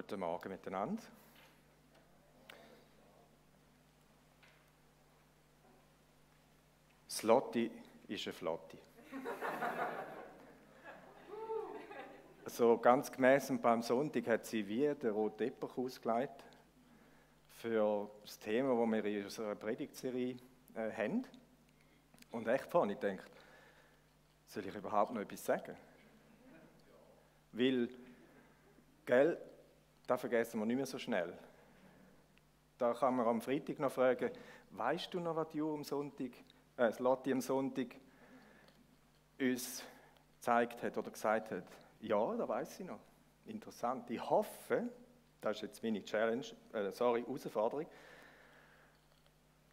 Guten Morgen miteinander. Slotti ist eine Flotte. so ganz gemäß beim Sonntag hat sie wie den roten Teppich ausgelegt für das Thema, das wir in unserer Predigtserie äh, haben. Und echt vorhin, ich denke, soll ich überhaupt noch etwas sagen? Weil, gell, das vergessen wir nicht mehr so schnell. Da kann man am Freitag noch fragen, weißt du noch, was du am Sonntag, äh, das Lotti am Sonntag uns gezeigt hat oder gesagt hat? Ja, da weiß ich noch. Interessant. Ich hoffe, das ist jetzt meine Challenge, äh, sorry, Herausforderung,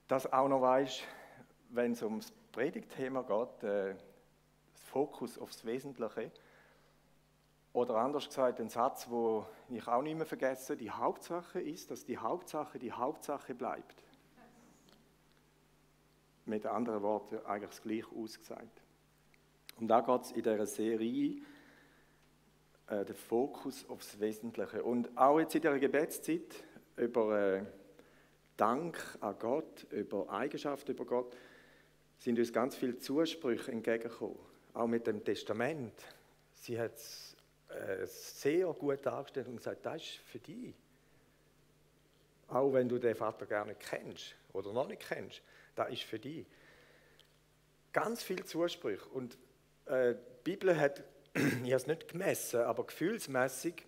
dass auch noch weißt, wenn es ums Predigtthema geht, äh, Fokus aufs Wesentliche, oder anders gesagt, ein Satz, wo ich auch nicht mehr vergesse, die Hauptsache ist, dass die Hauptsache die Hauptsache bleibt. Mit anderen Worten eigentlich das gleiche ausgesagt. Und da geht es in dieser Serie äh, der Fokus aufs Wesentliche. Und auch jetzt in dieser Gebetszeit über äh, Dank an Gott, über Eigenschaften über Gott, sind uns ganz viele Zusprüche entgegengekommen. Auch mit dem Testament. Sie hat es äh, sehr gut dargestellt und gesagt, das ist für dich. Auch wenn du den Vater gar nicht kennst oder noch nicht kennst, das ist für dich. Ganz viel Zuspruch. Und äh, die Bibel hat, ich habe es nicht gemessen, aber gefühlsmäßig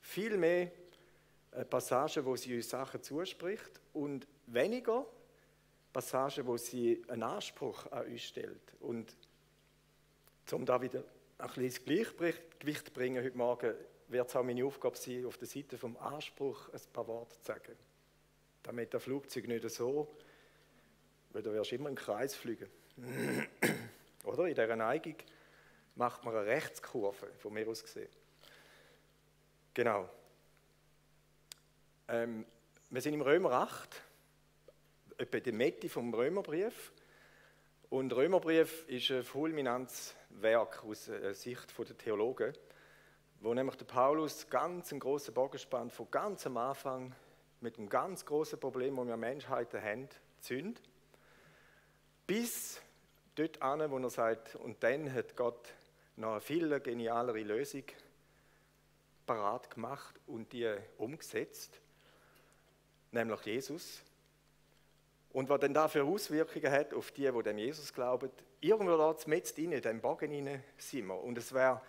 viel mehr äh, Passagen, wo sie uns Sachen zuspricht und weniger Passagen, wo sie einen Anspruch an uns stellt. Und um da wieder ein bisschen Gleichgewicht bringen heute Morgen, wird es auch meine Aufgabe sein, auf der Seite vom Anspruch ein paar Worte zu sagen. Damit der Flugzeug nicht so, weil du wirst immer im Kreis fliegen. Oder? In dieser Neigung macht man eine Rechtskurve, von mir aus gesehen. Genau. Ähm, wir sind im Römer 8, etwa in der Mitte vom Römerbrief. Und Römerbrief ist ein fulminantes Werk aus äh, Sicht der Theologen, wo nämlich der Paulus ganz einen großen Bogen spannt, von ganz am Anfang mit einem ganz großen Problem, das wir Menschheiten haben, Sünd, bis dort an, wo er sagt, und dann hat Gott noch eine viel genialere Lösung parat gemacht und die umgesetzt, nämlich Jesus. Und was dann dafür Auswirkungen hat auf die, die dem Jesus glauben, irgendwo da mit in dem Bogen hinein sind wir. Und es wäre,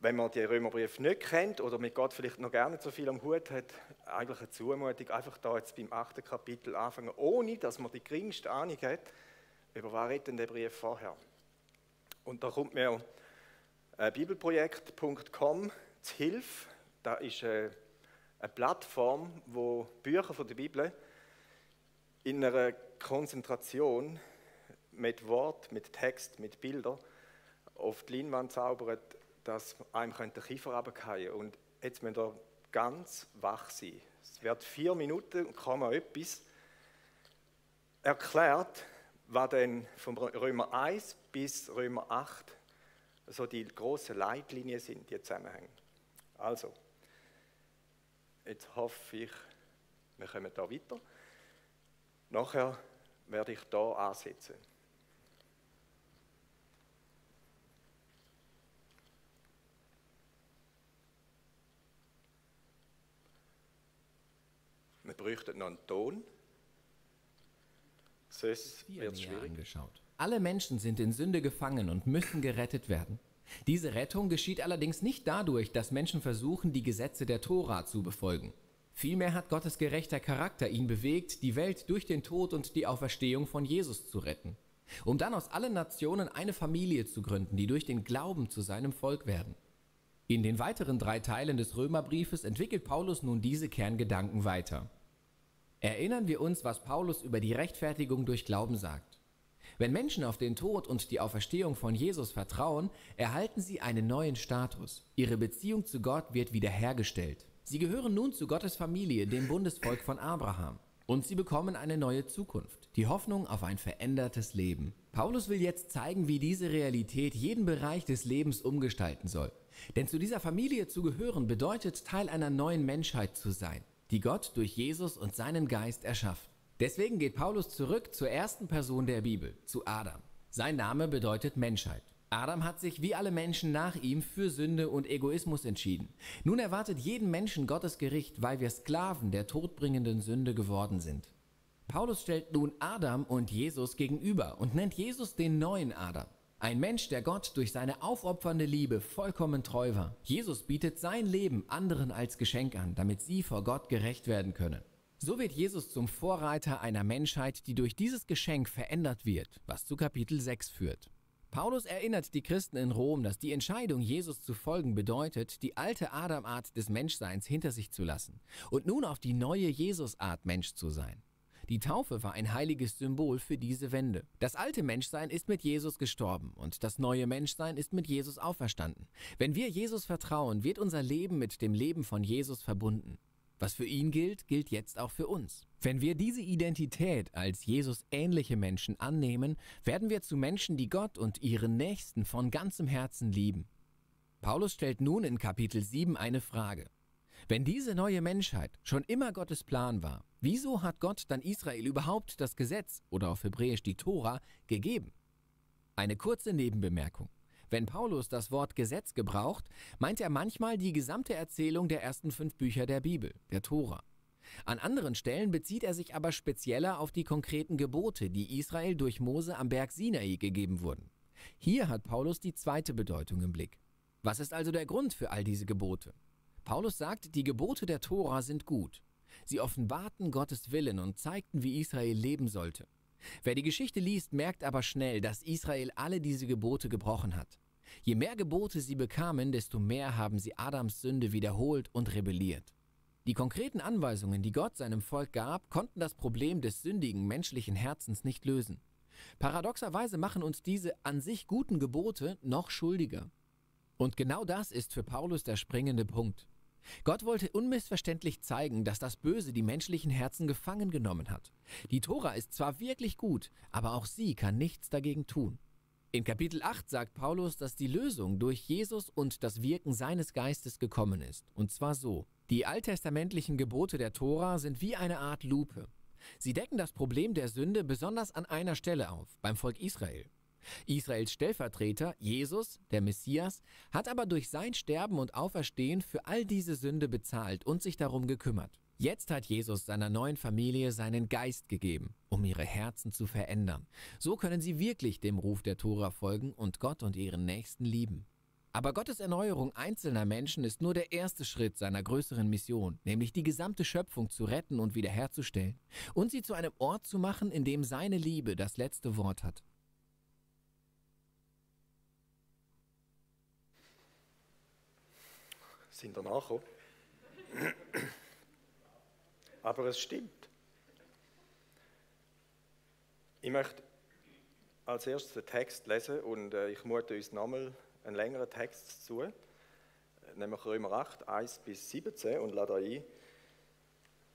wenn man die Römerbrief nicht kennt oder mit Gott vielleicht noch nicht so viel am Hut hat, eigentlich eine Zumutung, einfach da jetzt beim achten Kapitel anfangen, ohne dass man die geringste Ahnung hat, über was redet denn der Brief vorher. Und da kommt mir bibelprojekt.com zu Hilfe. Da ist äh, eine Plattform, wo Bücher von der Bibel in einer Konzentration mit Wort, mit Text, mit Bildern auf die Leinwand zaubert, dass einem der Kiefer runterfallen Und jetzt müsst ihr ganz wach sein. Es wird vier Minuten und kaum etwas erklärt, was denn von Römer 1 bis Römer 8 so die großen Leitlinien sind, die Zusammenhänge. Also, jetzt hoffe ich, wir kommen da weiter. Nachher werde ich da ansetzen. Wir bräuchten noch einen Ton. Sonst wird schwierig. Angeschaut. Alle Menschen sind in Sünde gefangen und müssen gerettet werden. Diese Rettung geschieht allerdings nicht dadurch, dass Menschen versuchen, die Gesetze der Tora zu befolgen. Vielmehr hat Gottes gerechter Charakter ihn bewegt, die Welt durch den Tod und die Auferstehung von Jesus zu retten, um dann aus allen Nationen eine Familie zu gründen, die durch den Glauben zu seinem Volk werden. In den weiteren drei Teilen des Römerbriefes entwickelt Paulus nun diese Kerngedanken weiter. Erinnern wir uns, was Paulus über die Rechtfertigung durch Glauben sagt. Wenn Menschen auf den Tod und die Auferstehung von Jesus vertrauen, erhalten sie einen neuen Status. Ihre Beziehung zu Gott wird wiederhergestellt. Sie gehören nun zu Gottes Familie, dem Bundesvolk von Abraham. Und sie bekommen eine neue Zukunft, die Hoffnung auf ein verändertes Leben. Paulus will jetzt zeigen, wie diese Realität jeden Bereich des Lebens umgestalten soll. Denn zu dieser Familie zu gehören bedeutet, Teil einer neuen Menschheit zu sein, die Gott durch Jesus und seinen Geist erschafft. Deswegen geht Paulus zurück zur ersten Person der Bibel, zu Adam. Sein Name bedeutet Menschheit. Adam hat sich wie alle Menschen nach ihm für Sünde und Egoismus entschieden. Nun erwartet jeden Menschen Gottes Gericht, weil wir Sklaven der todbringenden Sünde geworden sind. Paulus stellt nun Adam und Jesus gegenüber und nennt Jesus den neuen Adam. Ein Mensch, der Gott durch seine aufopfernde Liebe vollkommen treu war. Jesus bietet sein Leben anderen als Geschenk an, damit sie vor Gott gerecht werden können. So wird Jesus zum Vorreiter einer Menschheit, die durch dieses Geschenk verändert wird, was zu Kapitel 6 führt. Paulus erinnert die Christen in Rom, dass die Entscheidung, Jesus zu folgen, bedeutet, die alte Adamart des Menschseins hinter sich zu lassen und nun auf die neue Jesusart Mensch zu sein. Die Taufe war ein heiliges Symbol für diese Wende. Das alte Menschsein ist mit Jesus gestorben und das neue Menschsein ist mit Jesus auferstanden. Wenn wir Jesus vertrauen, wird unser Leben mit dem Leben von Jesus verbunden. Was für ihn gilt, gilt jetzt auch für uns. Wenn wir diese Identität als Jesus ähnliche Menschen annehmen, werden wir zu Menschen, die Gott und ihren Nächsten von ganzem Herzen lieben. Paulus stellt nun in Kapitel 7 eine Frage. Wenn diese neue Menschheit schon immer Gottes Plan war, wieso hat Gott dann Israel überhaupt das Gesetz oder auf Hebräisch die Tora gegeben? Eine kurze Nebenbemerkung. Wenn Paulus das Wort Gesetz gebraucht, meint er manchmal die gesamte Erzählung der ersten fünf Bücher der Bibel, der Tora. An anderen Stellen bezieht er sich aber spezieller auf die konkreten Gebote, die Israel durch Mose am Berg Sinai gegeben wurden. Hier hat Paulus die zweite Bedeutung im Blick. Was ist also der Grund für all diese Gebote? Paulus sagt, die Gebote der Tora sind gut. Sie offenbarten Gottes Willen und zeigten, wie Israel leben sollte. Wer die Geschichte liest, merkt aber schnell, dass Israel alle diese Gebote gebrochen hat. Je mehr Gebote sie bekamen, desto mehr haben sie Adams Sünde wiederholt und rebelliert. Die konkreten Anweisungen, die Gott seinem Volk gab, konnten das Problem des sündigen menschlichen Herzens nicht lösen. Paradoxerweise machen uns diese an sich guten Gebote noch schuldiger. Und genau das ist für Paulus der springende Punkt. Gott wollte unmissverständlich zeigen, dass das Böse die menschlichen Herzen gefangen genommen hat. Die Tora ist zwar wirklich gut, aber auch sie kann nichts dagegen tun. In Kapitel 8 sagt Paulus, dass die Lösung durch Jesus und das Wirken seines Geistes gekommen ist. Und zwar so. Die alttestamentlichen Gebote der Tora sind wie eine Art Lupe. Sie decken das Problem der Sünde besonders an einer Stelle auf, beim Volk Israel. Israels Stellvertreter, Jesus, der Messias, hat aber durch sein Sterben und Auferstehen für all diese Sünde bezahlt und sich darum gekümmert. Jetzt hat Jesus seiner neuen Familie seinen Geist gegeben, um ihre Herzen zu verändern. So können sie wirklich dem Ruf der Tora folgen und Gott und ihren Nächsten lieben. Aber Gottes Erneuerung einzelner Menschen ist nur der erste Schritt seiner größeren Mission, nämlich die gesamte Schöpfung zu retten und wiederherzustellen und sie zu einem Ort zu machen, in dem seine Liebe das letzte Wort hat. Sind danach auch? aber es stimmt. Ich möchte als erstes den Text lesen und äh, ich mute uns nochmal einen längeren Text zu, nämlich Römer 8, 1 bis 17 und lade ein, die,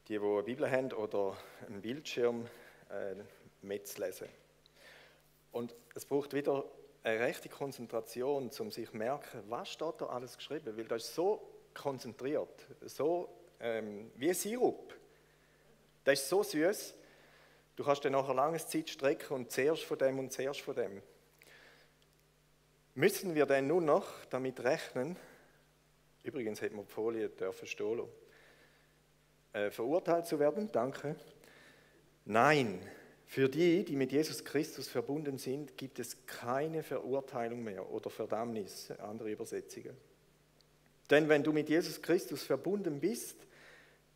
die eine Bibel haben oder einen Bildschirm äh, mitzulesen. Und es braucht wieder eine rechte Konzentration, um sich zu merken, was steht da alles geschrieben, weil das ist so konzentriert, so ähm, wie Sirup. Das ist so süß. Du kannst dann nachher lange Zeit strecken und zuerst von dem und zuerst von dem. Müssen wir denn nun noch damit rechnen, übrigens hätten wir die Folie dürfen stehen äh, verurteilt zu werden? Danke. Nein, für die, die mit Jesus Christus verbunden sind, gibt es keine Verurteilung mehr oder Verdammnis, andere Übersetzungen. Denn wenn du mit Jesus Christus verbunden bist,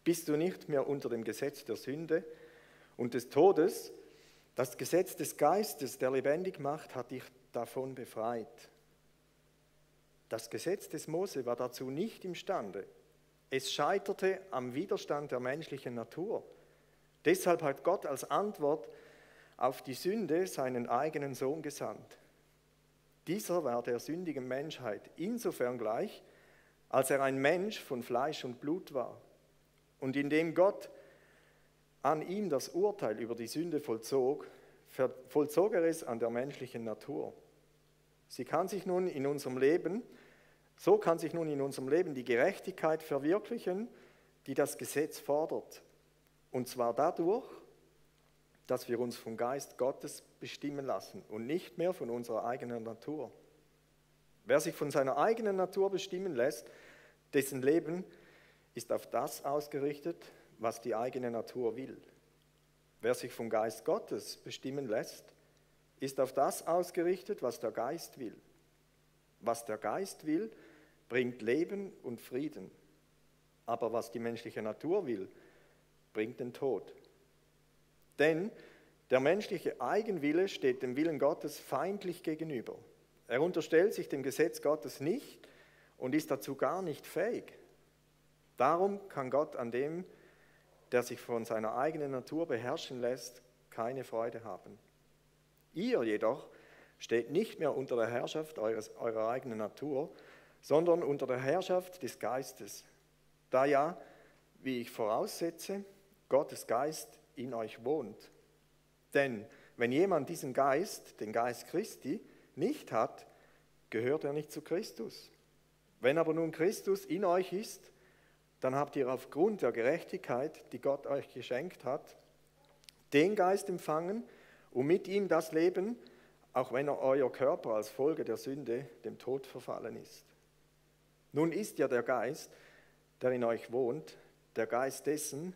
bist du nicht mehr unter dem Gesetz der Sünde und des Todes. Das Gesetz des Geistes, der lebendig macht, hat dich davon befreit. Das Gesetz des Mose war dazu nicht imstande. Es scheiterte am Widerstand der menschlichen Natur. Deshalb hat Gott als Antwort auf die Sünde seinen eigenen Sohn gesandt. Dieser war der sündigen Menschheit insofern gleich, als er ein Mensch von Fleisch und Blut war. Und indem Gott an ihm das Urteil über die Sünde vollzog, vollzog er es an der menschlichen Natur. Sie kann sich nun in unserem Leben, so kann sich nun in unserem Leben die Gerechtigkeit verwirklichen, die das Gesetz fordert. Und zwar dadurch, dass wir uns vom Geist Gottes bestimmen lassen und nicht mehr von unserer eigenen Natur. Wer sich von seiner eigenen Natur bestimmen lässt, dessen Leben ist auf das ausgerichtet, was die eigene Natur will. Wer sich vom Geist Gottes bestimmen lässt, ist auf das ausgerichtet, was der Geist will. Was der Geist will, bringt Leben und Frieden. Aber was die menschliche Natur will, bringt den Tod. Denn der menschliche Eigenwille steht dem Willen Gottes feindlich gegenüber. Er unterstellt sich dem Gesetz Gottes nicht und ist dazu gar nicht fähig. Darum kann Gott an dem, der sich von seiner eigenen Natur beherrschen lässt, keine Freude haben. Ihr jedoch steht nicht mehr unter der Herrschaft eures, eurer eigenen Natur, sondern unter der Herrschaft des Geistes. Da ja, wie ich voraussetze, Gottes Geist in euch wohnt. Denn wenn jemand diesen Geist, den Geist Christi, nicht hat, gehört er nicht zu Christus. Wenn aber nun Christus in euch ist, dann habt ihr aufgrund der Gerechtigkeit, die Gott euch geschenkt hat, den Geist empfangen und mit ihm das Leben, auch wenn euer Körper als Folge der Sünde dem Tod verfallen ist. Nun ist ja der Geist, der in euch wohnt, der Geist dessen,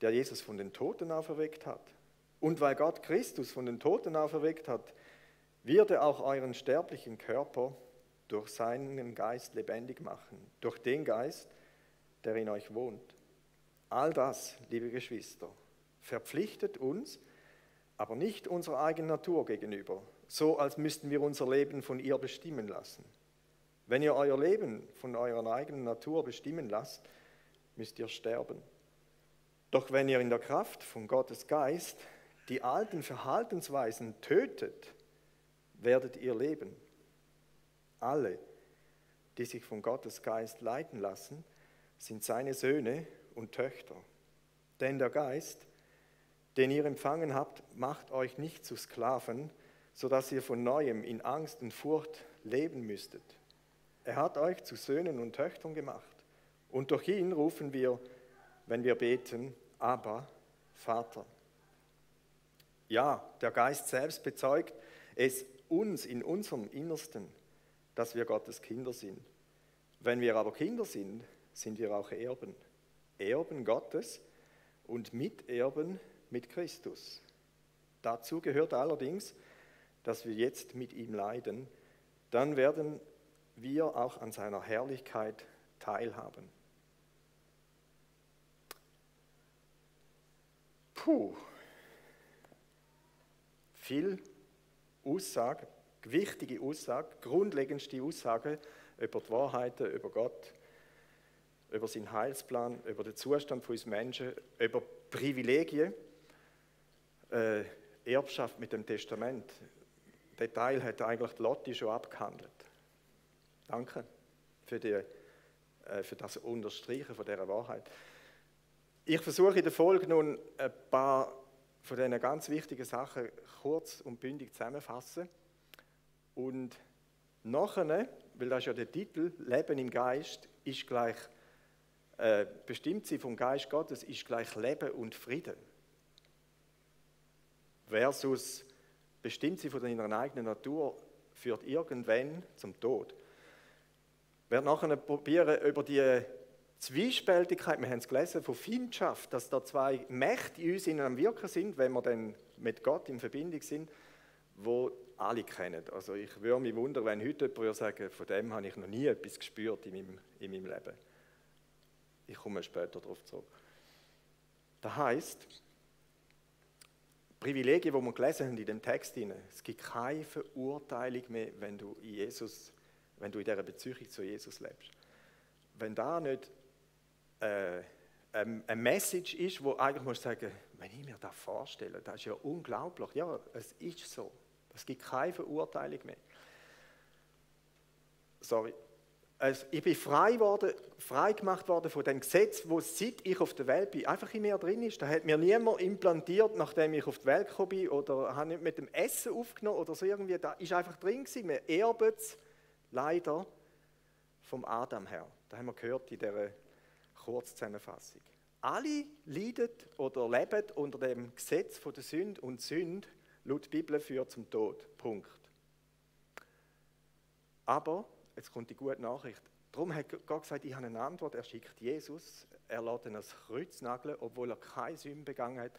der Jesus von den Toten auferweckt hat. Und weil Gott Christus von den Toten auferweckt hat, wird er auch euren sterblichen Körper durch seinen Geist lebendig machen, durch den Geist, der in euch wohnt. All das, liebe Geschwister, verpflichtet uns, aber nicht unserer eigenen Natur gegenüber, so als müssten wir unser Leben von ihr bestimmen lassen. Wenn ihr euer Leben von eurer eigenen Natur bestimmen lasst, müsst ihr sterben. Doch wenn ihr in der Kraft von Gottes Geist die alten Verhaltensweisen tötet, werdet ihr leben. Alle, die sich von Gottes Geist leiten lassen, sind seine Söhne und Töchter. Denn der Geist, den ihr empfangen habt, macht euch nicht zu Sklaven, sodass ihr von neuem in Angst und Furcht leben müsstet. Er hat euch zu Söhnen und Töchtern gemacht. Und durch ihn rufen wir, wenn wir beten, aber Vater. Ja, der Geist selbst bezeugt es uns in unserem Innersten, dass wir Gottes Kinder sind. Wenn wir aber Kinder sind, sind wir auch Erben. Erben Gottes und Miterben mit Christus. Dazu gehört allerdings, dass wir jetzt mit ihm leiden, dann werden wir auch an seiner Herrlichkeit teilhaben. Puh, viel Aussage, wichtige Aussage, grundlegendste Aussage über die Wahrheiten, über Gott, über seinen Heilsplan, über den Zustand von uns Menschen, über Privilegien, äh, Erbschaft mit dem Testament. Den Teil hat eigentlich Lotti schon abgehandelt. Danke für, die, äh, für das Unterstreichen von dieser Wahrheit. Ich versuche in der Folge nun ein paar von diesen ganz wichtigen Sachen kurz und bündig zusammenfassen. Und nachher, weil das ist ja der Titel, Leben im Geist, ist gleich äh, bestimmt sie vom Geist Gottes, ist gleich Leben und Frieden. Versus bestimmt sie von ihrer eigenen Natur, führt irgendwann zum Tod. Ich werde nachher probieren, über die Zwiespältigkeit, wir haben es gelesen, von Feindschaft, dass da zwei Mächte in uns am Wirken sind, wenn wir dann mit Gott in Verbindung sind, wo alle kennen. Also ich würde mich wundern, wenn heute jemand sagen, von dem habe ich noch nie etwas gespürt in meinem, in meinem Leben. Ich komme später darauf zurück. Das heißt, Privilegien, die wir gelesen haben in dem Text, es gibt keine Verurteilung mehr, wenn du in Jesus, wenn du in dieser Beziehung zu Jesus lebst. Wenn da nicht äh, eine Message ist, wo eigentlich muss sagen, wenn ich mir das vorstelle, das ist ja unglaublich. Ja, es ist so. Es gibt keine Verurteilung mehr. Sorry. Also ich bin frei, worden, frei gemacht worden von dem Gesetz, wo seit ich auf der Welt bin, einfach in mir drin ist. Da hat mir niemand implantiert, nachdem ich auf die Welt gekommen bin oder habe nicht mit dem Essen aufgenommen oder so irgendwie. Da ist einfach drin gewesen. Wir erben es leider vom Adam her. Da haben wir gehört in dieser Kurzzusammenfassung. Alle leiden oder leben unter dem Gesetz von der Sünde und Sünde, laut Bibel, führt zum Tod. Punkt. Aber Jetzt kommt die gute Nachricht. Darum hat Gott gesagt, ich habe eine Antwort. Er schickt Jesus, er lässt ihn ans Kreuz nageln, obwohl er keine Sünde begangen hat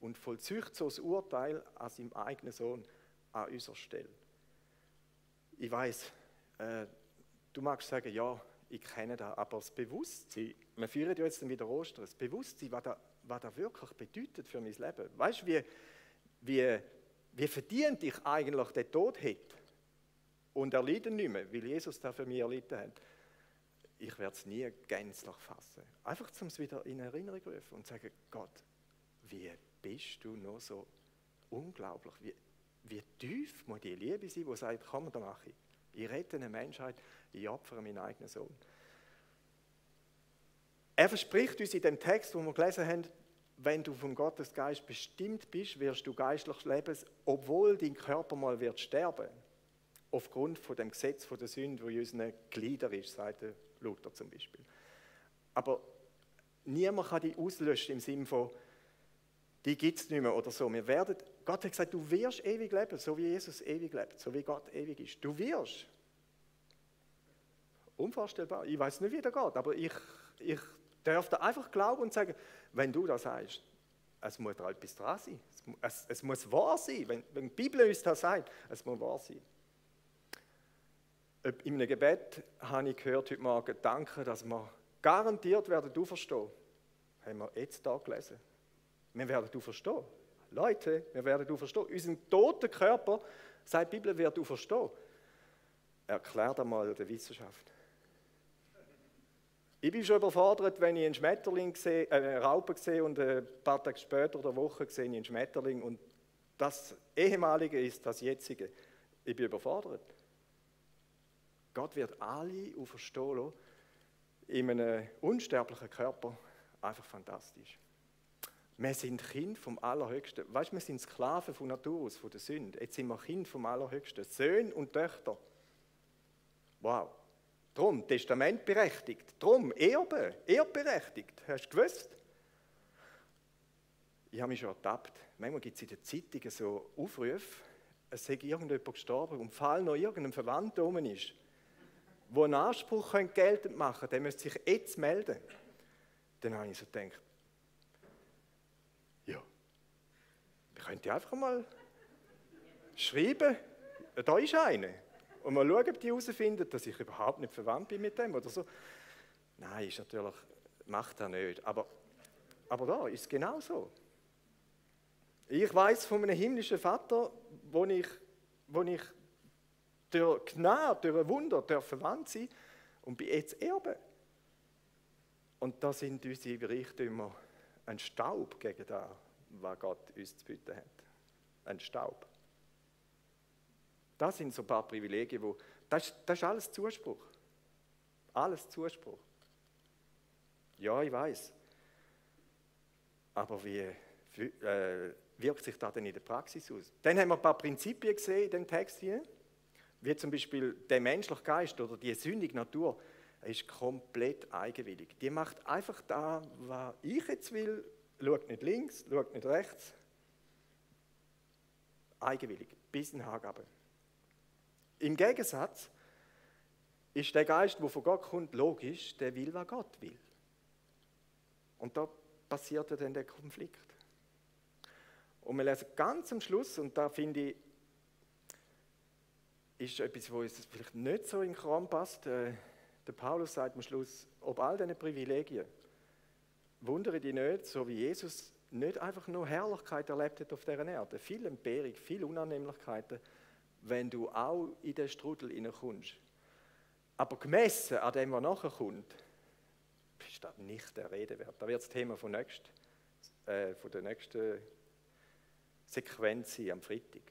und vollzieht so das Urteil an seinem eigenen Sohn an unserer Stelle. Ich weiß, äh, du magst sagen, ja, ich kenne das, aber das Bewusstsein, wir führen ja jetzt wieder Ostern, das Bewusstsein, was das, was das wirklich bedeutet für mein Leben. Weißt du, wie, wie, wie verdient ich eigentlich den Tod hätte? und erleiden nicht mehr, weil Jesus da für mich erlitten hat. Ich werde es nie gänzlich fassen. Einfach zum es wieder in Erinnerung rufen und sagen, Gott, wie bist du noch so unglaublich? Wie, wie tief muss die Liebe sein, die sagt, komm, da mache ich. Ich rette eine Menschheit, ich opfere meinen eigenen Sohn. Er verspricht uns in dem Text, wo wir gelesen haben, wenn du vom Gottesgeist bestimmt bist, wirst du geistlich leben, obwohl dein Körper mal wird sterben aufgrund von dem Gesetz von der Sünde, wo in unseren Glieder ist, sagt Luther zum Beispiel. Aber niemand kann die auslöschen im Sinne von, die gibt es nicht mehr oder so. Wir werden, Gott hat gesagt, du wirst ewig leben, so wie Jesus ewig lebt, so wie Gott ewig ist. Du wirst. Unvorstellbar. Ich weiß nicht, wie das geht, aber ich, ich darf da einfach glauben und sagen, wenn du das sagst, es muss da etwas dran sein. Es, es, es muss wahr sein. Wenn, wenn die Bibel uns das sagt, es muss wahr sein. In einem Gebet habe ich gehört heute Morgen, danke, dass wir garantiert werden du verstehen. Haben wir jetzt da gelesen. Wir werden du verstehen. Leute, wir werden du verstehen. Unseren toten Körper, sagt die Bibel, wird du verstehen. Erklär das mal der Wissenschaft. Ich bin schon überfordert, wenn ich einen Schmetterling sehe, äh, eine Raupe sehe und ein paar Tage später oder Wochen sehe ich einen Schmetterling und das ehemalige ist das jetzige. Ich bin überfordert. Gott wird alle auferstehen in einem unsterblichen Körper. Einfach fantastisch. Wir sind Kind vom Allerhöchsten. Weißt du, wir sind Sklaven von Natur aus, von der Sünde. Jetzt sind wir Kind vom Allerhöchsten. Söhne und Töchter. Wow. Drum, Testament berechtigt. Drum, Erbe, erbberechtigt. Hast du gewusst? Ich habe mich schon ertappt. Manchmal gibt es in den Zeitungen so Aufrufe, es sei irgendjemand gestorben und falls noch irgendein Verwandter rum ist, die einen Anspruch geltend machen können, der müsste sich jetzt melden. Dann habe ich so gedacht, ich könnte einfach mal schreiben, da ist einer. Und mal schauen, ob die herausfinden, dass ich überhaupt nicht verwandt bin mit dem oder so. Nein, ist natürlich, macht er nicht. Aber, aber da ist es genau so. Ich weiß von einem himmlischen Vater, wo ich, wo ich durch Gnade, durch ein Wunder verwandt sein und bin jetzt Erbe. Und da sind unsere Reichtümer ein Staub gegen das, was Gott uns zu bieten hat. Ein Staub. Das sind so ein paar Privilegien, wo, das, das ist alles Zuspruch. Alles Zuspruch. Ja, ich weiß. Aber wie äh, wirkt sich das denn in der Praxis aus? Dann haben wir ein paar Prinzipien gesehen in dem Text hier wie zum Beispiel der menschliche Geist oder die sündige Natur, ist komplett eigenwillig. Die macht einfach da, was ich jetzt will, schaut nicht links, schaut nicht rechts. Eigenwillig, bis in Haargabe. Im Gegensatz ist der Geist, der von Gott kommt, logisch, der will, was Gott will. Und da passiert ja dann der Konflikt. Und wir lesen ganz am Schluss, und da finde ich ist etwas, wo uns vielleicht nicht so in den Kram passt. Äh, der Paulus sagt am Schluss, ob all diese Privilegien, wundere dich nicht, so wie Jesus nicht einfach nur Herrlichkeit erlebt hat auf dieser Erde, viel Entbehrung, viel Unannehmlichkeiten, wenn du auch in den Strudel hineinkommst. Aber gemessen an dem, was nachher kommt, ist das nicht der Rede wert. Da wird das Thema von, nächst, äh, von der nächsten Sequenz sein, am Freitag.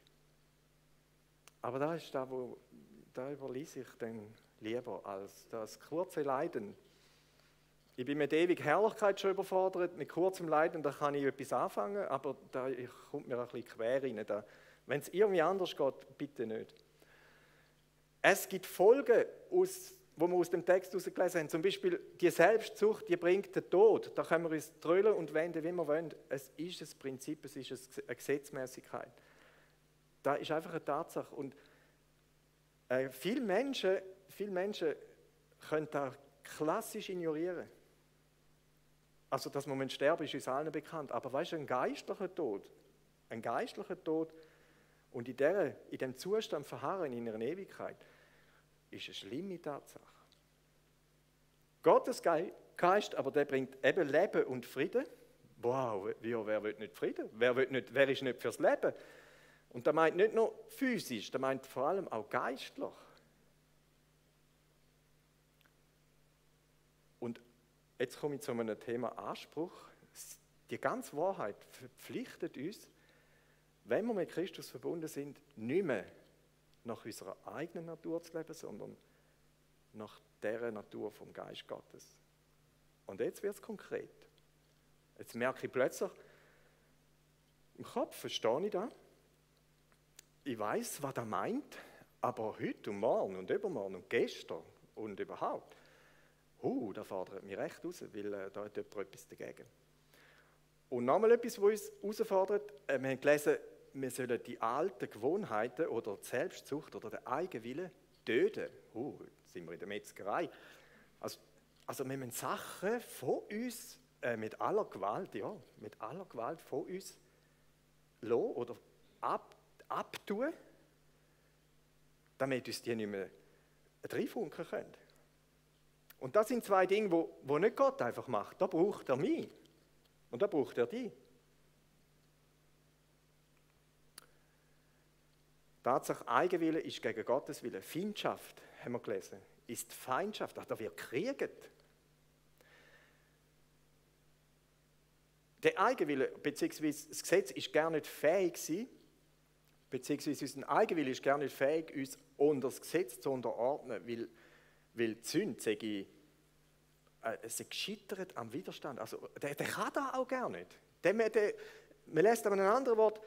Aber da ist da, wo, da überließ ich dann lieber als das kurze Leiden. Ich bin mit ewig Herrlichkeit schon überfordert, mit kurzem Leiden, da kann ich etwas anfangen, aber da kommt mir ein bisschen quer rein. Wenn es irgendwie anders geht, bitte nicht. Es gibt Folgen, aus, wo wir aus dem Text herausgelesen haben. Zum Beispiel die Selbstsucht, die bringt den Tod. Da können wir uns trüllen und wenden, wie wir wollen. Es ist ein Prinzip, es ist eine Gesetzmäßigkeit. Da ist einfach eine Tatsache. Und äh, viele, Menschen, viele Menschen können das klassisch ignorieren. Also, dass man sterben ist uns allen bekannt. Aber weißt du, ein geistlicher Tod, ein geistlicher Tod und in, der, in dem Zustand verharren in einer Ewigkeit, ist eine schlimme Tatsache. Gottes Geist, aber der bringt eben Leben und Frieden. Wow, wer will nicht Frieden? Wer, will nicht, wer ist nicht fürs Leben? Und der meint nicht nur physisch, der meint vor allem auch geistlich. Und jetzt komme ich zu einem Thema Anspruch. Die ganze Wahrheit verpflichtet uns, wenn wir mit Christus verbunden sind, nicht mehr nach unserer eigenen Natur zu leben, sondern nach der Natur vom Geist Gottes. Und jetzt wird es konkret. Jetzt merke ich plötzlich, im Kopf verstehe ich das ich weiß, was er meint, aber heute und morgen und übermorgen und gestern und überhaupt, uh, da fordert mich recht raus, weil äh, da hat jemand etwas dagegen. Und nochmal etwas, was uns herausfordert, äh, wir haben gelesen, wir sollen die alten Gewohnheiten oder die Selbstsucht oder den Eigenwillen töten. Uh, jetzt sind wir in der Metzgerei. Also, also wir müssen Sachen von uns äh, mit aller Gewalt, ja, mit aller Gewalt von uns lassen oder ab abtun, damit uns die nicht mehr reinfunken können. Und das sind zwei Dinge, wo, wo nicht Gott einfach macht. Da braucht er mich und da braucht er die. Tatsache, Eigenwille ist gegen Gottes Wille. Feindschaft, haben wir gelesen, ist Feindschaft. Ach, da wird kriegt. Der Eigenwille, beziehungsweise das Gesetz, ist gar nicht fähig gewesen, beziehungsweise unser Eigenwille ist gar nicht fähig, uns unter das Gesetz zu unterordnen, weil, weil die Sünde, ich, äh, sie gescheitert am Widerstand. Also, der, der kann das auch gar nicht. Der, der, man lässt aber ein anderes Wort,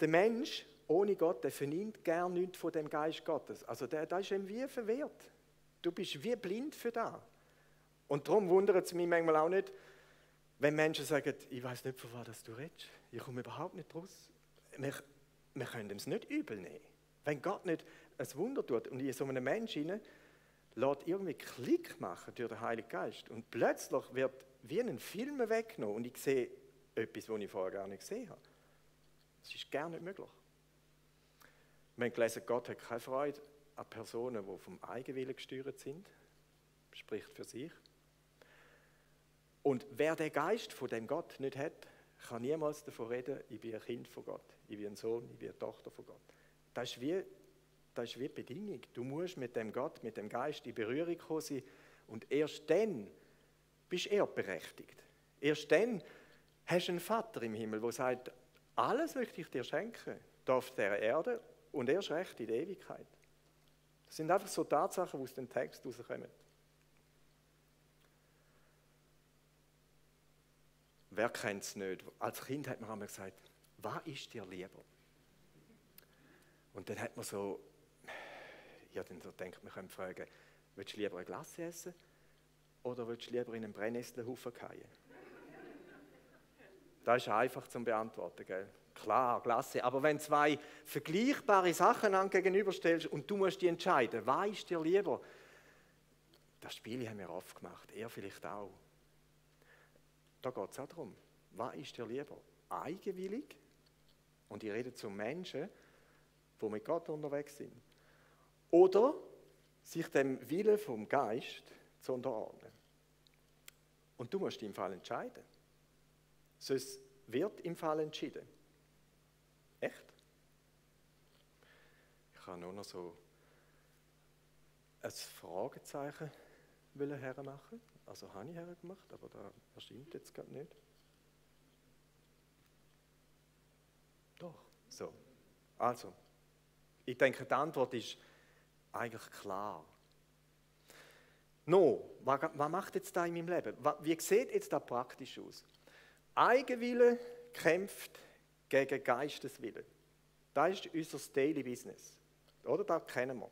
der Mensch ohne Gott, der vernimmt gar nichts von dem Geist Gottes. Also der, der ist ihm wie verwehrt. Du bist wie blind für das. Und darum wundert es mich manchmal auch nicht, wenn Menschen sagen, ich weiß nicht, von was du redest. Ich komme überhaupt nicht raus wir können es nicht übel nehmen. Wenn Gott nicht ein Wunder tut und in so einem Menschen hinein lässt irgendwie Klick machen durch den Heiligen Geist und plötzlich wird wie ein Film weggenommen und ich sehe etwas, was ich vorher gar nicht gesehen habe. Das ist gar nicht möglich. Wir haben gelesen, Gott hat keine Freude an Personen, die vom Eigenwillen gesteuert sind. Spricht für sich. Und wer den Geist von dem Gott nicht hat, kann niemals davon reden, ich bin ein Kind von Gott, ich bin ein Sohn, ich bin eine Tochter von Gott. Das ist wie, das ist wie Bedingung. Du musst mit dem Gott, mit dem Geist in Berührung kommen sein und erst dann bist du berechtigt. Erst dann hast du einen Vater im Himmel, der sagt, alles möchte ich dir schenken, da auf der Erde und erst recht in der Ewigkeit. Das sind einfach so Tatsachen, die aus dem Text rauskommen. Wer kennt es nicht? Als Kind hat man einmal gesagt, was ist dir lieber? Und dann hat man so, ja, dann so denkt man, könnte fragen, willst du lieber eine Glasse essen oder willst du lieber in einen Brennnesselhaufen fallen? Das ist einfach zum Beantworten, gell? Klar, Glasse. Aber wenn zwei vergleichbare Sachen an gegenüberstellst und du musst die entscheiden, was ist dir lieber? Das Spiel haben wir oft gemacht, er vielleicht auch. Da geht es auch darum, was ist dir lieber? Eigenwillig? Und ich rede zu Menschen, die mit Gott unterwegs sind. Oder sich dem Willen vom Geist zu unterordnen. Und du musst im Fall entscheiden. Sonst wird im Fall entschieden. Echt? Ich kann nur noch so ein Fragezeichen hermachen. Also habe ich hergemacht, aber da erscheint jetzt gerade nicht. Doch, so. Also, ich denke, die Antwort ist eigentlich klar. No, was, was macht jetzt da in meinem Leben? Wie sieht jetzt da praktisch aus? Eigenwille kämpft gegen Geisteswille. Das ist unser Daily Business. Oder? Das kennen wir.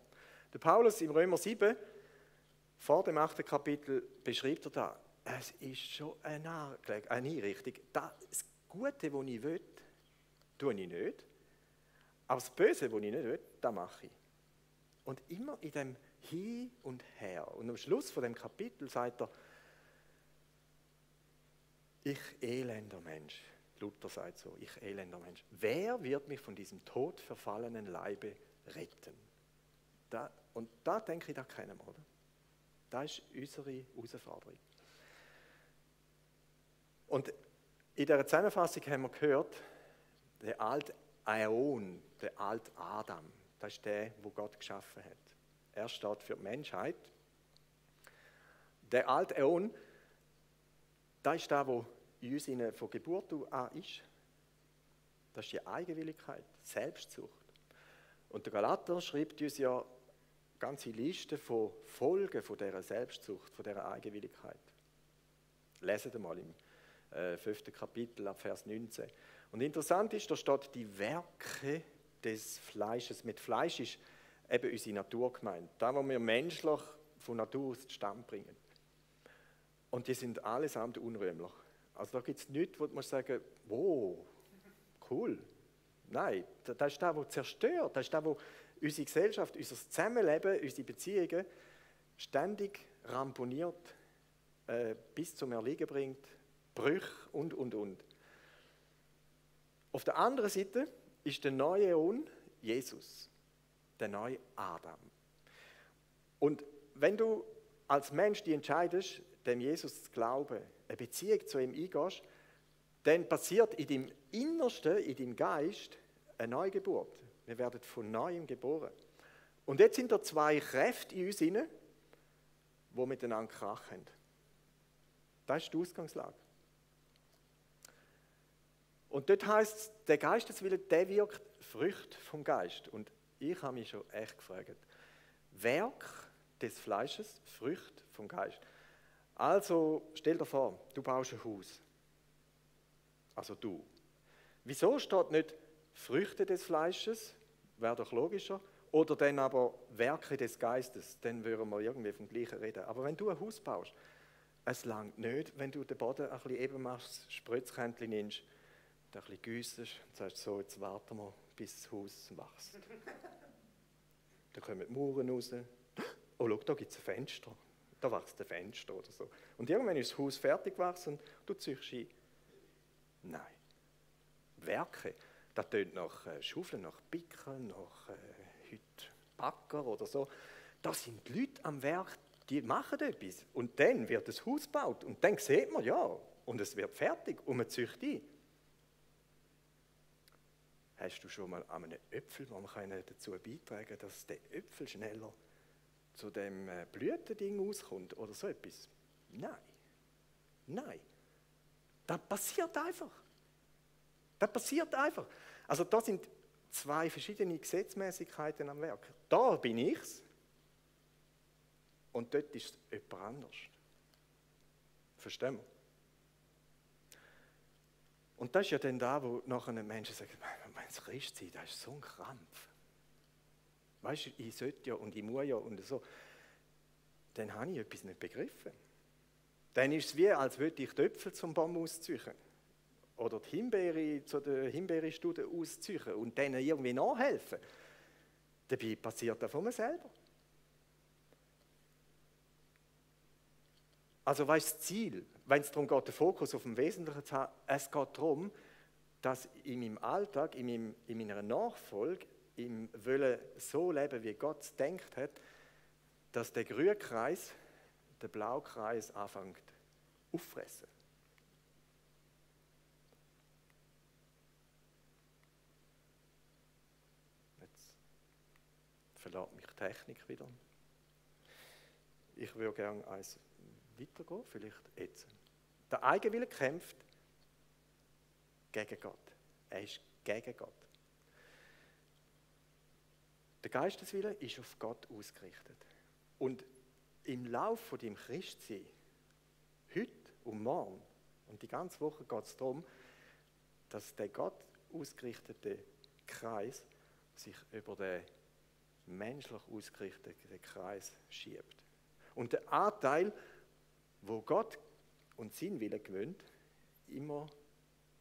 Der Paulus im Römer 7, vor dem 8. Kapitel, beschreibt er da, es ist schon eine, Einrichtung. Das Gute, das ich will, tue ich nicht. Aber das Böse, das ich nicht will, das mache ich. Und immer in dem Hin und Her. Und am Schluss von dem Kapitel sagt er, ich elender Mensch. Luther sagt so, ich elender Mensch. Wer wird mich von diesem todverfallenen Leibe retten? Da, und da denke ich, da kennen wir, oder? Das ist unsere Herausforderung. Und in dieser Zusammenfassung haben wir gehört, der alte Äon, der alte Adam, das ist der, wo Gott geschaffen hat. Er steht für die Menschheit. Der alte Äon, das ist der, wo in uns von Geburt an ist. Das ist die Eigenwilligkeit, Selbstsucht. Und der Galater schreibt uns ja ganze Liste von Folgen von dieser Selbstsucht, von dieser Eigenwilligkeit. Lesen wir mal im äh, fünften Kapitel ab Vers 19. Und interessant ist, da steht die Werke des Fleisches. Mit Fleisch ist eben unsere Natur gemeint. Da, wo wir menschlich von Natur aus zustande bringen. Und die sind allesamt unrühmlich. Also da gibt es nichts, wo man sagen, wow, cool. Nein, das ist das, was zerstört. Das ist das, was unsere Gesellschaft, unser Zusammenleben, unsere Beziehungen ständig ramponiert, äh, bis zum Erliegen bringt, Brüche und, und, und. Auf der anderen Seite ist der neue Eon Jesus, der neue Adam. Und wenn du als Mensch die entscheidest, dem Jesus zu glauben, eine Beziehung zu ihm eingehst, dann passiert in deinem Innersten, in deinem Geist, eine Neugeburt. Wir werden von Neuem geboren. Und jetzt sind da zwei Kräfte in uns drin, die miteinander krachen. Das ist die Ausgangslage. Und dort heißt es, der Geisteswille, der wirkt Früchte vom Geist. Und ich habe mich schon echt gefragt, Werk des Fleisches, Früchte vom Geist. Also stell dir vor, du baust ein Haus. Also du. Wieso steht nicht Früchte des Fleisches, wäre doch logischer, oder dann aber Werke des Geistes, dann würden wir irgendwie vom Gleichen reden. Aber wenn du ein Haus baust, es langt nicht, wenn du den Boden ein bisschen eben machst, Spritzkännchen nimmst, ein bisschen güssest und sagst, so, jetzt warten wir, bis das Haus wächst. dann kommen die Mauern raus. Oh, schau, da gibt es ein Fenster. Da wächst ein Fenster oder so. Und irgendwann ist das Haus fertig gewachsen und du ziehst ein. Nein. Werke, das tönt nach äh, Schaufeln, nach Picken, nach äh, heute Backer oder so. Da sind die Leute am Werk, die machen etwas. Und dann wird das Haus gebaut. Und dann sieht man, ja, und es wird fertig und man züchtet ein. Hast du schon mal an einem Äpfel, wo man dazu beitragen kann, dass der Äpfel schneller zu dem äh, Blütending auskommt oder so etwas? Nein. Nein. Das passiert einfach. Das passiert einfach. Also da sind zwei verschiedene Gesetzmäßigkeiten am Werk. Da bin ich's und dort ist es jemand anders. Verstehen wir? Und das ist ja dann da, wo nachher Menschen sagen, wenn es Christ sein, das ist so ein Krampf. Weißt du, ich sollte ja und ich muss ja und so. Dann habe ich etwas nicht begriffen. Dann ist es wie, als würde ich Töpfel zum Baum ausziehen. Oder die Himbeere zu der Himbeerstudie ausziehen und denen irgendwie nachhelfen. Dabei passiert das von mir selber. Also was ist das Ziel? Wenn es darum geht, den Fokus auf dem Wesentlichen zu haben, es geht darum, dass in meinem Alltag, in, meinem, in meiner Nachfolge, im Wollen so leben, wie Gott es denkt hat, dass der grüne Kreis, der blaue Kreis anfängt auffressen. Jetzt verlässt mich Technik wieder. Ich würde gerne eins weitergehen, vielleicht jetzt. Der Eigenwille kämpft gegen Gott. Er ist gegen Gott. Der Geisteswille ist auf Gott ausgerichtet. Und im Lauf von deinem Christsein, heute und morgen und die ganze Woche geht es darum, dass der Gott ausgerichtete Kreis sich über den menschlich ausgerichteten Kreis schiebt. Und der Anteil, wo Gott und sein Wille gewöhnt, immer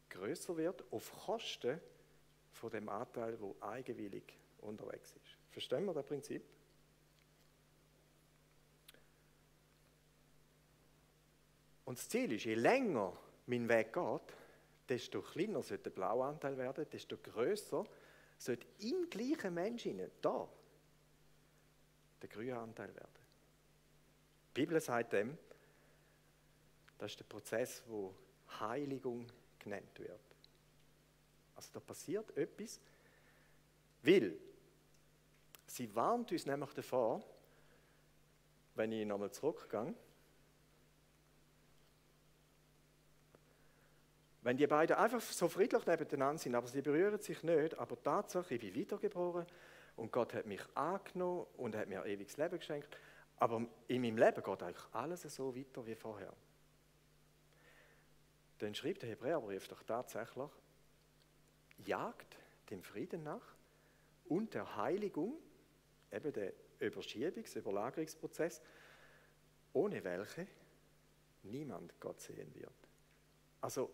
größer wird auf Kosten von dem Anteil, wo eigenwillig unterwegs ist. Verstehen wir das Prinzip? Und das Ziel ist, je länger mein Weg geht, desto kleiner sollte der blaue Anteil werden, desto größer sollte im gleichen Menschen da der grüne Anteil werden. Die Bibel sagt dem, das ist der Prozess, wo Heiligung genannt wird. Also da passiert etwas, weil sie warnt uns nämlich davor, wenn ich nochmal zurückgehe, wenn die beiden einfach so friedlich nebeneinander sind, aber sie berühren sich nicht, aber Tatsache, ich bin wiedergeboren und Gott hat mich angenommen und hat mir ewiges Leben geschenkt, aber in meinem Leben geht eigentlich alles so weiter wie vorher. Dann schreibt der Hebräerbrief doch tatsächlich, jagt dem Frieden nach und der Heiligung, eben der Überschiebungs-, Überlagerungsprozess, ohne welche niemand Gott sehen wird. Also,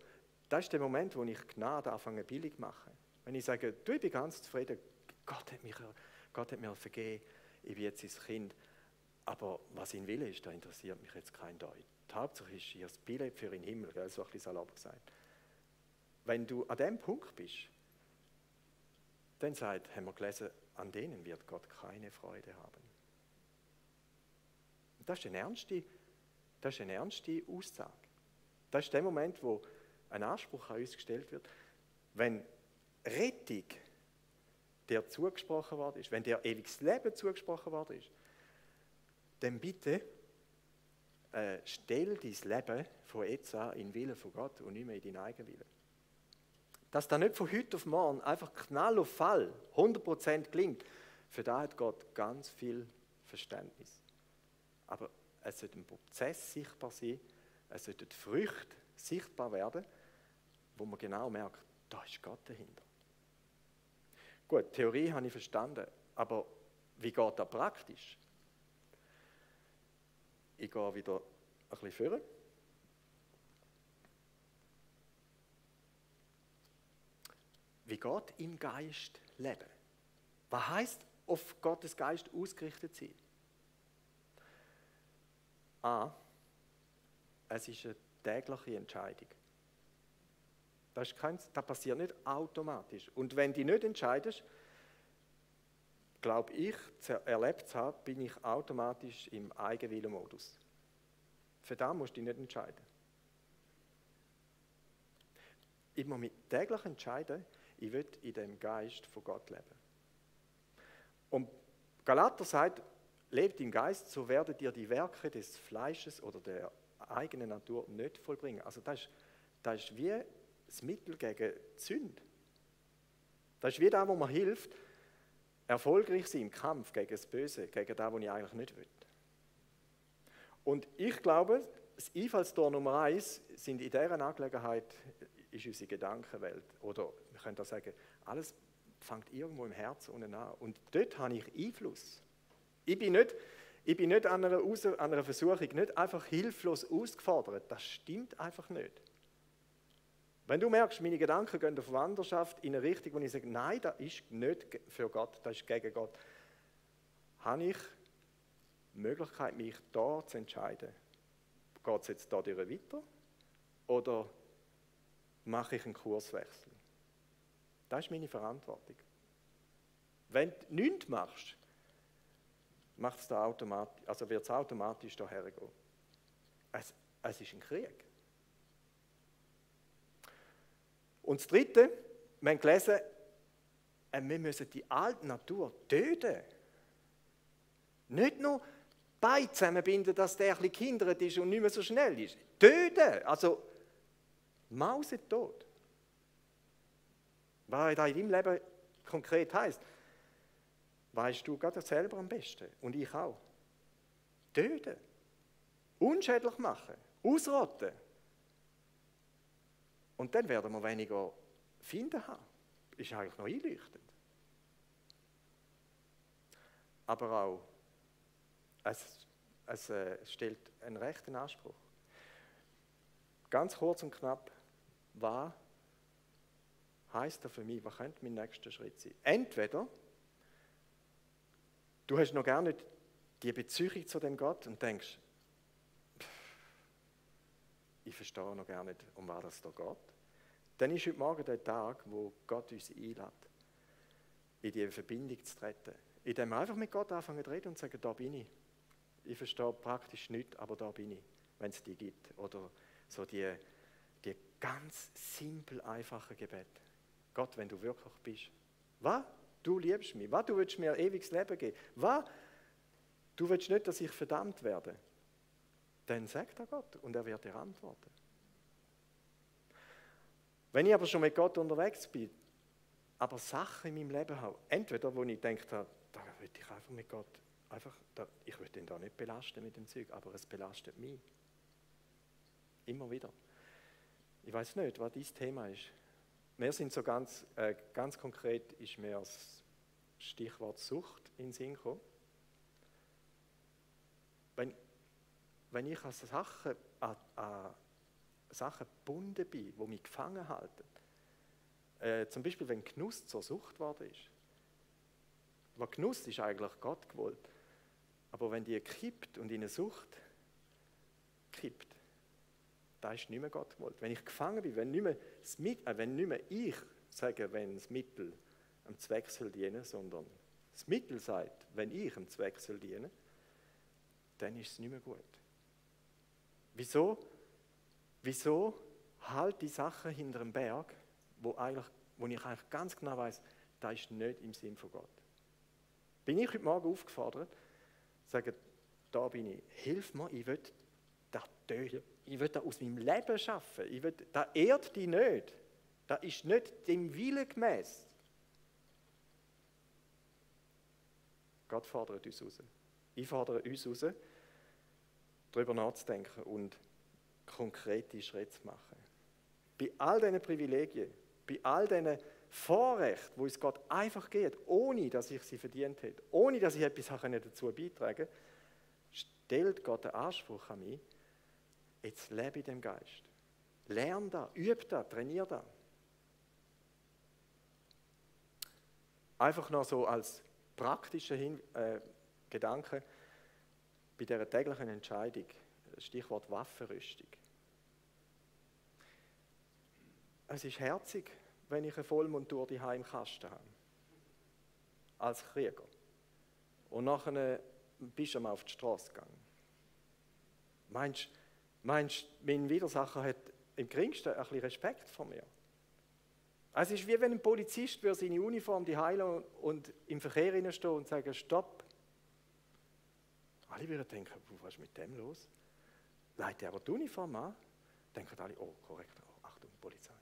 das ist der Moment, wo ich Gnade anfange billig machen. Wenn ich sage, du, ich bin ganz zufrieden, Gott hat, mich, Gott hat mir vergeben, ich bin jetzt sein Kind, aber was ihn will ist, da interessiert mich jetzt kein Deut. Die Hauptsache ist ihr Billett für den Himmel, gell? so ein bisschen salopp gesagt. Wenn du an dem Punkt bist, dann sagt, haben wir gelesen, an denen wird Gott keine Freude haben. Das ist eine ernste, das ist eine ernste Aussage. Das ist der Moment, wo ein Anspruch an uns gestellt wird. Wenn Rettung dir zugesprochen worden ist, wenn dir ewiges Leben zugesprochen worden ist, dann bitte äh, stell dein Leben von jetzt an in den Willen von Gott und nicht mehr in deinen eigenen Willen. Dass das nicht von heute auf morgen einfach knall auf Fall 100% klingt, für das hat Gott ganz viel Verständnis. Aber es sollte ein Prozess sichtbar sein, es sollten Früchte sichtbar werden, wo man genau merkt, da ist Gott dahinter. Gut, Theorie habe ich verstanden, aber wie geht das praktisch? Ich gehe wieder ein bisschen führen. Wie geht im Geist leben? Was heißt auf Gottes Geist ausgerichtet sein? A. Es ist eine tägliche Entscheidung. Das, kein, das passiert nicht automatisch. Und wenn du nicht entscheidest, glaube ich, erlebt zu haben, bin ich automatisch im Eigenwillenmodus. Für das musst du dich nicht entscheiden. Ich muss mich täglich entscheiden, ich will in dem Geist von Gott leben. Und Galater sagt, lebt im Geist, so werdet ihr die Werke des Fleisches oder der eigenen Natur nicht vollbringen. Also das ist, das ist wie das Mittel gegen die Sünde. Das ist wie das, wo man hilft, erfolgreich sein im Kampf gegen das Böse, gegen das, was ich eigentlich nicht will. Und ich glaube, das Einfallstor Nummer eins sind in dieser Angelegenheit ist unsere Gedankenwelt. Oder wir können auch sagen, alles fängt irgendwo im Herzen unten an. Und dort habe ich Einfluss. Ich bin nicht, ich bin nicht an einer Versuchung nicht einfach hilflos ausgefordert. Das stimmt einfach nicht. Wenn du merkst, meine Gedanken gehen auf Wanderschaft in eine Richtung, wo ich sage, nein, das ist nicht für Gott, das ist gegen Gott, habe ich die Möglichkeit, mich da zu entscheiden. Geht es jetzt da weiter oder mache ich einen Kurswechsel? Das ist meine Verantwortung. Wenn du nichts machst, macht's da automatisch, also wird es automatisch daher gehen. Es, es ist ein Krieg. Und das Dritte, wir haben gelesen, äh, wir müssen die alte Natur töten. Nicht nur Beine zusammenbinden, dass der ein bisschen gehindert ist und nicht mehr so schnell ist. Töten, also mausetot. Was das in deinem Leben konkret heißt, weißt du gerade selber am besten und ich auch. Töten. unschädlich machen, ausrotten. Und dann werden wir weniger finden haben. Ist eigentlich noch einleuchtend. Aber auch, es, es äh, stellt einen rechten Anspruch. Ganz kurz und knapp, was heißt das für mich? Was könnte mein nächster Schritt sein? Entweder du hast noch gar nicht die Beziehung zu dem Gott und denkst, ich verstehe noch gar nicht, um was es da geht. Dann ist heute Morgen der Tag, wo Gott uns einlädt, in diese Verbindung zu treten. In dem wir einfach mit Gott anfangen zu reden und sagen, da bin ich. Ich verstehe praktisch nichts, aber da bin ich, wenn es die gibt. Oder so die, die ganz simpel einfachen Gebet. Gott, wenn du wirklich bist. Was? Du liebst mich. Was? Du willst mir ein ewiges Leben geben. Was? Du willst nicht, dass ich verdammt werde. Dann sagt er Gott und er wird dir antworten. Wenn ich aber schon mit Gott unterwegs bin, aber Sachen in meinem Leben habe, entweder wo ich denke, da, da will ich einfach mit Gott, einfach, da, ich will ihn da nicht belasten mit dem Zeug, aber es belastet mich. Immer wieder. Ich weiß nicht, was dieses Thema ist. Wir sind so ganz, äh, ganz konkret, ist mir das Stichwort Sucht in den Sinn gekommen. Wenn, wenn ich an Sachen, an, an Sachen gebunden bin, die mich gefangen halten, äh, zum Beispiel wenn Genuss zur Sucht geworden ist. Weil Genuss ist eigentlich Gott gewollt. Aber wenn die kippt und in eine Sucht kippt, da ist nicht mehr Gott gewollt. Wenn ich gefangen bin, wenn nicht mehr, das, äh, wenn nicht mehr ich sage, wenn das Mittel am Zweck soll dienen, sondern das Mittel sagt, wenn ich am Zweck soll dienen, dann ist es nicht mehr gut. Wieso? Wieso halt die Sachen hinter dem Berg, wo, eigentlich, wo ich eigentlich ganz genau weiß, da ist nicht im Sinn von Gott. Bin ich heute Morgen aufgefordert, sage, da bin ich, hilf mir, ich will das töten, ich will das aus meinem Leben schaffen, ich will, das ehrt dich nicht, das ist nicht dem Willen gemäß. Gott fordert uns raus. Ich fordere uns raus, darüber nachzudenken und konkrete Schritte zu machen. Bei all diesen Privilegien, bei all diesen Vorrechten, wo es Gott einfach geht, ohne dass ich sie verdient hätte, ohne dass ich etwas dazu beitragen konnte, stellt Gott den Anspruch an mich, jetzt lebe ich dem Geist. Lern da, üb da, trainier da. Einfach noch so als praktischer Hin äh, Gedanke bei dieser täglichen Entscheidung, Stichwort Waffenrüstung. Es ist herzig, wenn ich eine Vollmontur die im Kasten habe. Als Krieger. Und nachher bist du mal auf die Straße gegangen. Meinst du, mein Widersacher hat im geringsten ein bisschen Respekt vor mir? Es ist wie wenn ein Polizist seine Uniform die heilen und im Verkehr stehen und sagen, stopp. Alle würden denken, was ist mit dem los? Leitet aber die Uniform an, denken alle, oh, korrekt, oh, Achtung, Polizei.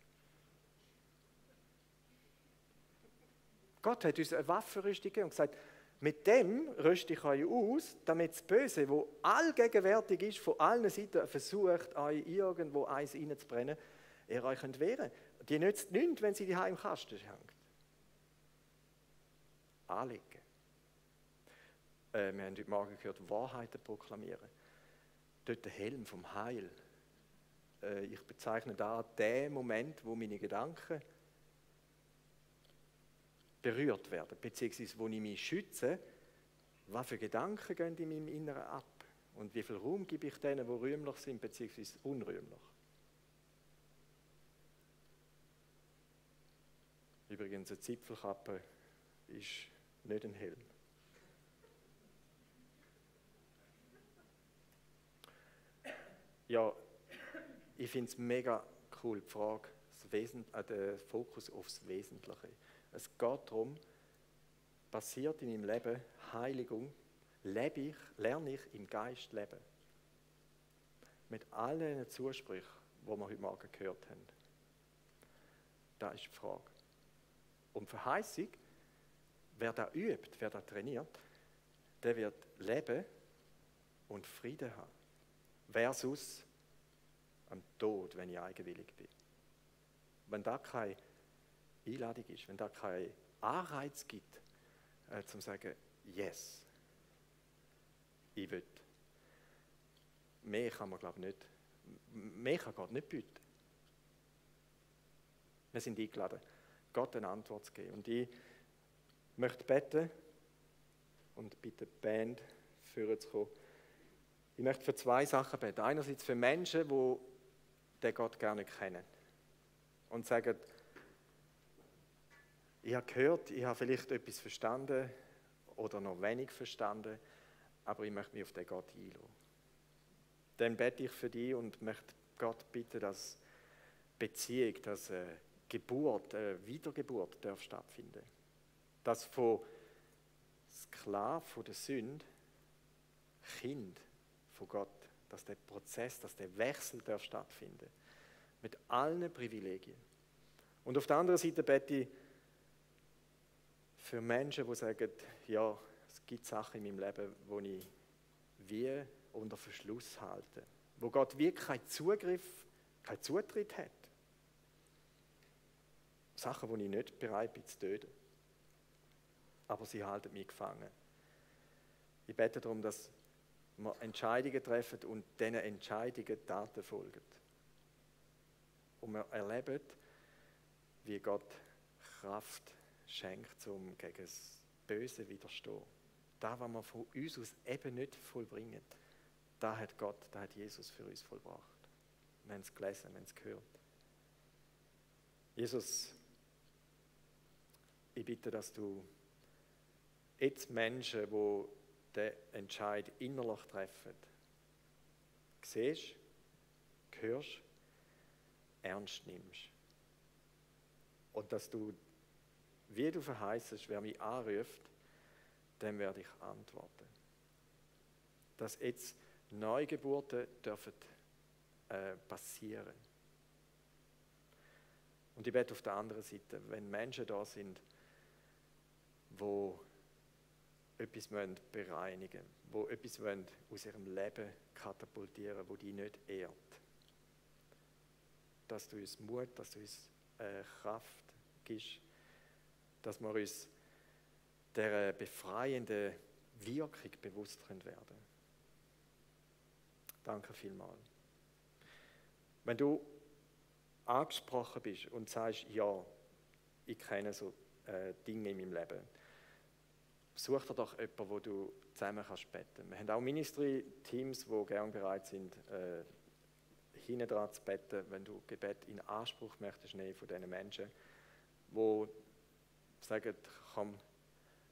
Gott hat uns eine Waffenrüstung gegeben und gesagt, mit dem rüste ich euch aus, damit das Böse, wo allgegenwärtig ist, von allen Seiten versucht, euch irgendwo eins reinzubrennen, ihr euch könnt wehren Die nützt nichts, wenn sie die im Kasten hängt. Anlegen. Äh, wir haben heute Morgen gehört, Wahrheiten proklamieren. Dort der Helm vom Heil. Äh, ich bezeichne da den Moment, wo meine Gedanken berührt werden, beziehungsweise wo ich mich schütze, was für Gedanken gehen in meinem Inneren ab und wie viel Raum gebe ich denen, die rühmlich sind, beziehungsweise unrühmlich. Übrigens, eine Zipfelkappe ist nicht ein Helm. Ja, ich finde es mega cool, die Frage, das Wesen, äh, der Fokus aufs Wesentliche. Es geht darum, passiert in meinem Leben Heiligung, lebe ich, lerne ich im Geist leben. Mit allen Zusprüchen, die wir heute Morgen gehört haben. Das ist die Frage. Und Verheißung, wer da übt, wer da trainiert, der wird leben und Frieden haben. Versus am Tod, wenn ich eigenwillig bin. Wenn da keine Einladung ist, wenn da kein Anreiz gibt, äh, zum sagen, yes, ich will. Mehr kann man, glaube ich, nicht, mehr kann Gott nicht bieten. Wir sind eingeladen, Gott eine Antwort zu geben. Und ich möchte beten und bitte die Band führen zu kommen. Ich möchte für zwei Sachen beten. Einerseits für Menschen, die den Gott gerne kennen und sagen, ich habe gehört, ich habe vielleicht etwas verstanden oder noch wenig verstanden, aber ich möchte mich auf den Gott einlassen. Dann bete ich für dich und möchte Gott bitten, dass Beziehung, dass Geburt, eine Wiedergeburt darf stattfinden. Dass von Sklave von der Sünde Kind von Gott, dass der Prozess, dass der Wechsel darf stattfinden. Mit allen Privilegien. Und auf der anderen Seite bete ich für Menschen, die sagen, ja, es gibt Sachen in meinem Leben, wo ich wie unter Verschluss halte. Wo Gott wirklich keinen Zugriff, keinen Zutritt hat. Sachen, wo ich nicht bereit bin zu töten. Aber sie halten mich gefangen. Ich bete darum, dass wir Entscheidungen treffen und diesen Entscheidungen Taten folgen. Und wir erleben, wie Gott Kraft schenkt, um gegen das Böse widerstehen. Da, was wir von uns aus eben nicht vollbringen, da hat Gott, da hat Jesus für uns vollbracht. Wir haben es gelesen, wir haben es gehört. Jesus, ich bitte, dass du jetzt Menschen, die den Entscheid innerlich treffen, siehst, hörst, ernst nimmst. Und dass du, wie du verheißest, wer mich anruft, dem werde ich antworten. Dass jetzt Neugeburten dürfen äh, passieren. Und ich werde auf der anderen Seite, wenn Menschen da sind, wo etwas bereinigen wollen, wo etwas aus ihrem Leben katapultieren wo die nicht ehrt. Dass du uns Mut, dass du uns äh, Kraft gibst, dass wir uns der befreienden Wirkung bewusst werden Danke vielmals. Wenn du angesprochen bist und sagst, ja, ich kenne so äh, Dinge in meinem Leben, such dir doch jemanden, wo du zusammen kannst beten. Wir haben auch Ministry-Teams, die gerne bereit sind, äh, hinten dran zu beten, wenn du Gebet in Anspruch möchtest nehmen von diesen Menschen, die sagen, komm,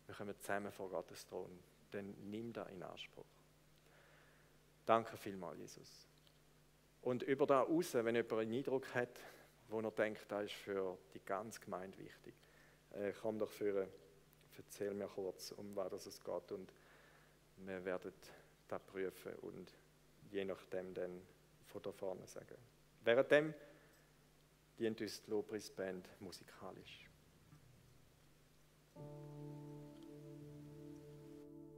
wir kommen zusammen vor Gottes Thron, dann nimm das in Anspruch. Danke vielmals, Jesus. Und über da raus, wenn jemand einen Eindruck hat, wo er denkt, das ist für die ganze Gemeinde wichtig, äh, komm doch für erzähl mir kurz, um was es geht und wir werden das prüfen und je nachdem dann von da vorne sagen. Währenddem dient uns die Lobpreisband musikalisch.